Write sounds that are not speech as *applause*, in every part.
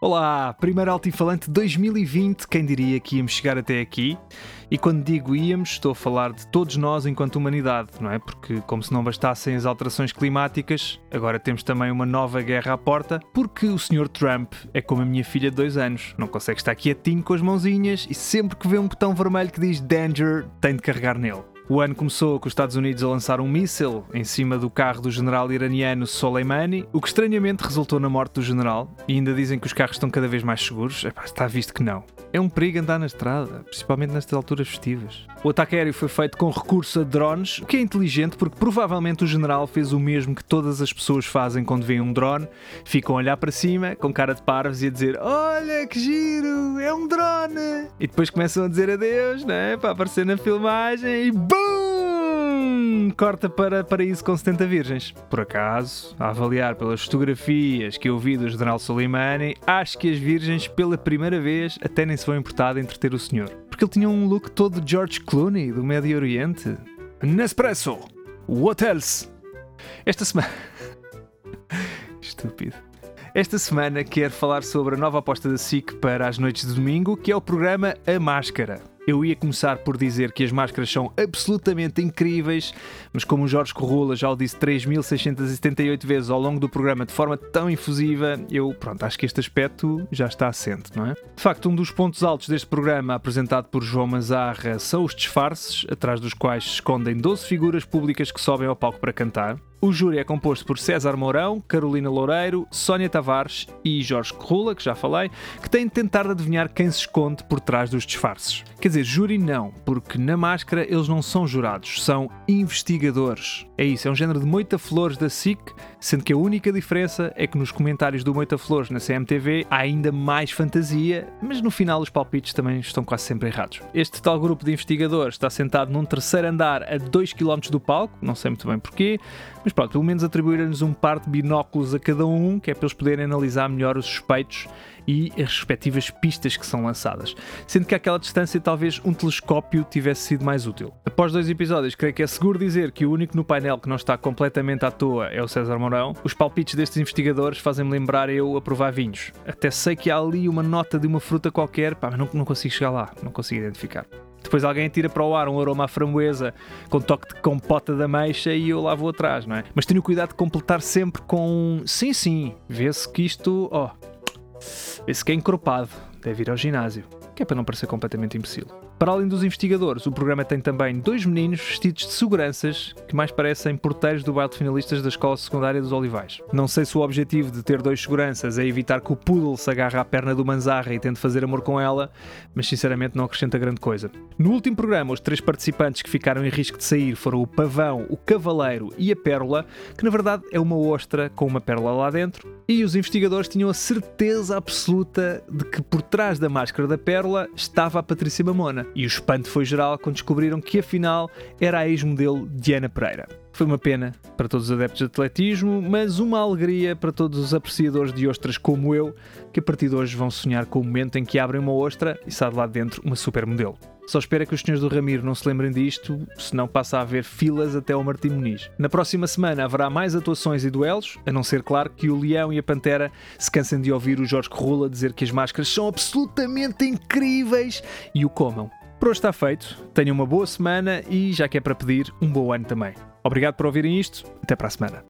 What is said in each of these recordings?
Olá! Primeiro Altifalante 2020, quem diria que íamos chegar até aqui? E quando digo íamos, estou a falar de todos nós enquanto humanidade, não é? Porque, como se não bastassem as alterações climáticas, agora temos também uma nova guerra à porta, porque o Sr. Trump é como a minha filha de dois anos, não consegue estar quietinho com as mãozinhas e sempre que vê um botão vermelho que diz Danger, tem de carregar nele. O ano começou com os Estados Unidos a lançar um míssil em cima do carro do general iraniano Soleimani, o que estranhamente resultou na morte do general, e ainda dizem que os carros estão cada vez mais seguros. Epá, está visto que não. É um perigo andar na estrada, principalmente nestas alturas festivas. O ataque aéreo foi feito com recurso a drones, o que é inteligente porque provavelmente o general fez o mesmo que todas as pessoas fazem quando veem um drone, ficam a olhar para cima, com cara de parvos e a dizer: Olha que giro, é um drone! E depois começam a dizer adeus, né? Para aparecer na filmagem e BUM! Corta para Paraíso com 70 Virgens. Por acaso, a avaliar pelas fotografias que eu vi do General Soleimani, acho que as Virgens, pela primeira vez, até nem se vão importar de entreter o senhor. Porque ele tinha um look todo George Clooney, do Médio Oriente. Nespresso! What else? Esta semana. *laughs* Estúpido. Esta semana quero falar sobre a nova aposta da SIC para as noites de domingo, que é o programa A Máscara. Eu ia começar por dizer que as máscaras são absolutamente incríveis, mas como o Jorge Corrula já o disse 3.678 vezes ao longo do programa de forma tão infusiva, eu, pronto, acho que este aspecto já está assente, não é? De facto, um dos pontos altos deste programa, apresentado por João Mazarra, são os disfarces, atrás dos quais se escondem 12 figuras públicas que sobem ao palco para cantar. O júri é composto por César Mourão, Carolina Loureiro, Sónia Tavares e Jorge Corrula, que já falei, que têm de tentar adivinhar quem se esconde por trás dos disfarces. Quer dizer, júri não, porque na máscara eles não são jurados, são investigadores. É isso, é um género de Moita Flores da SIC, sendo que a única diferença é que nos comentários do Moita Flores na CMTV há ainda mais fantasia, mas no final os palpites também estão quase sempre errados. Este tal grupo de investigadores está sentado num terceiro andar a 2 km do palco, não sei muito bem porquê, mas pronto, pelo menos atribuir-lhes um par de binóculos a cada um, que é para eles poderem analisar melhor os suspeitos e as respectivas pistas que são lançadas. Sendo que àquela distância talvez um telescópio tivesse sido mais útil. Após dois episódios, creio que é seguro dizer que o único no painel que não está completamente à toa é o César Mourão. Os palpites destes investigadores fazem-me lembrar eu a provar vinhos. Até sei que há ali uma nota de uma fruta qualquer, pá, mas não, não consigo chegar lá, não consigo identificar. Depois alguém tira para o ar um aroma à framboesa com toque de compota da ameixa e eu lá vou atrás, não é? Mas tenho cuidado de completar sempre com sim, sim, vê-se que isto, ó, oh, esse que é encorpado, deve ir ao ginásio, que é para não parecer completamente imbecil. Para além dos investigadores, o programa tem também dois meninos vestidos de seguranças que mais parecem porteiros do baile de finalistas da Escola Secundária dos Olivais. Não sei se o objetivo de ter dois seguranças é evitar que o poodle se agarre à perna do Manzarra e tente fazer amor com ela, mas sinceramente não acrescenta grande coisa. No último programa, os três participantes que ficaram em risco de sair foram o Pavão, o Cavaleiro e a Pérola, que na verdade é uma ostra com uma pérola lá dentro, e os investigadores tinham a certeza absoluta de que por trás da máscara da pérola estava a Patrícia Mamona. E o espanto foi geral quando descobriram que afinal era a ex-modelo Diana Pereira. Foi uma pena para todos os adeptos de atletismo, mas uma alegria para todos os apreciadores de ostras como eu, que a partir de hoje vão sonhar com o momento em que abrem uma ostra e sai de lá dentro uma supermodelo. Só espero que os senhores do Ramiro não se lembrem disto, senão passa a haver filas até ao Martim Muniz. Na próxima semana haverá mais atuações e duelos, a não ser, claro, que o Leão e a Pantera se cansem de ouvir o Jorge Corrula dizer que as máscaras são absolutamente incríveis e o comam. Por hoje está feito, tenham uma boa semana e, já que é para pedir, um bom ano também. Obrigado por ouvirem isto, até para a semana.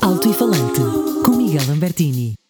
Alto e Falante, com Miguel Lambertini.